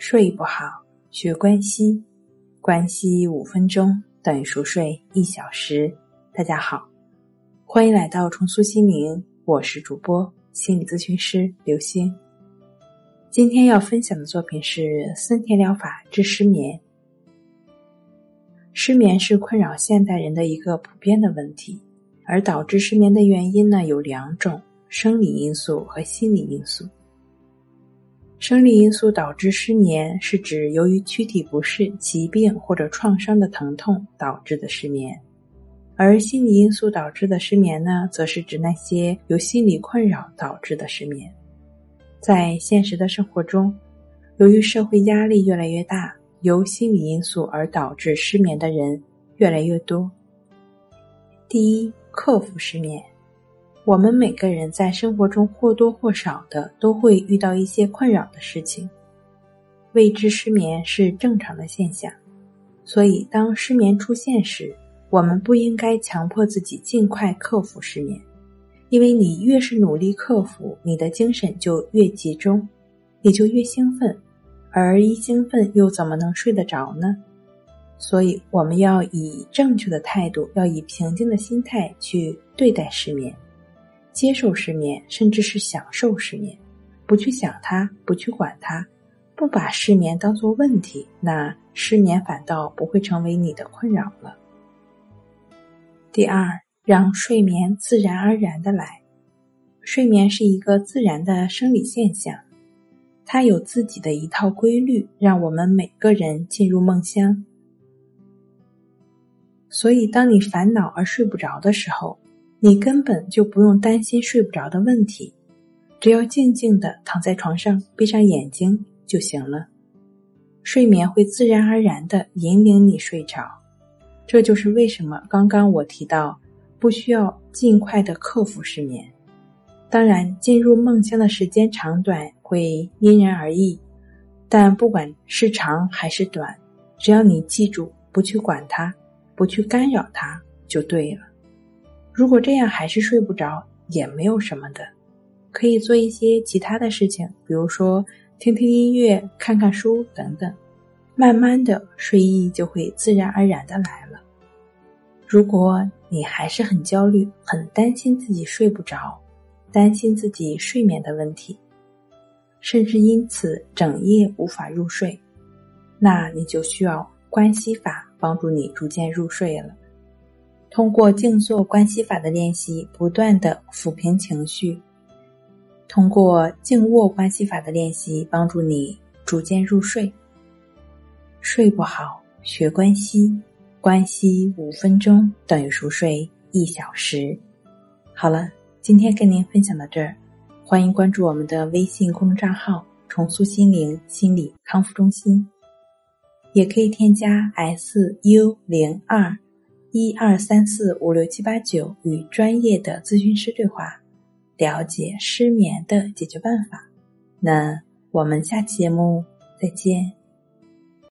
睡不好，学关西，关西五分钟等于熟睡一小时。大家好，欢迎来到重塑心灵，我是主播心理咨询师刘星。今天要分享的作品是森田疗法治失眠。失眠是困扰现代人的一个普遍的问题，而导致失眠的原因呢有两种：生理因素和心理因素。生理因素导致失眠，是指由于躯体不适、疾病或者创伤的疼痛导致的失眠；而心理因素导致的失眠呢，则是指那些由心理困扰导致的失眠。在现实的生活中，由于社会压力越来越大，由心理因素而导致失眠的人越来越多。第一，克服失眠。我们每个人在生活中或多或少的都会遇到一些困扰的事情，未知失眠是正常的现象，所以当失眠出现时，我们不应该强迫自己尽快克服失眠，因为你越是努力克服，你的精神就越集中，你就越兴奋，而一兴奋又怎么能睡得着呢？所以我们要以正确的态度，要以平静的心态去对待失眠。接受失眠，甚至是享受失眠，不去想它，不去管它，不把失眠当做问题，那失眠反倒不会成为你的困扰了。第二，让睡眠自然而然的来。睡眠是一个自然的生理现象，它有自己的一套规律，让我们每个人进入梦乡。所以，当你烦恼而睡不着的时候，你根本就不用担心睡不着的问题，只要静静的躺在床上，闭上眼睛就行了。睡眠会自然而然的引领你睡着，这就是为什么刚刚我提到不需要尽快的克服失眠。当然，进入梦乡的时间长短会因人而异，但不管是长还是短，只要你记住不去管它，不去干扰它，就对了。如果这样还是睡不着，也没有什么的，可以做一些其他的事情，比如说听听音乐、看看书等等，慢慢的睡意就会自然而然的来了。如果你还是很焦虑、很担心自己睡不着，担心自己睡眠的问题，甚至因此整夜无法入睡，那你就需要关系法帮助你逐渐入睡了。通过静坐观息法的练习，不断的抚平情绪；通过静卧观息法的练习，帮助你逐渐入睡。睡不好，学关息，关息五分钟等于熟睡一小时。好了，今天跟您分享到这儿，欢迎关注我们的微信公众账号“重塑心灵心理康复中心”，也可以添加 S U 零二。一二三四五六七八九，与专业的咨询师对话，了解失眠的解决办法。那我们下期节目再见。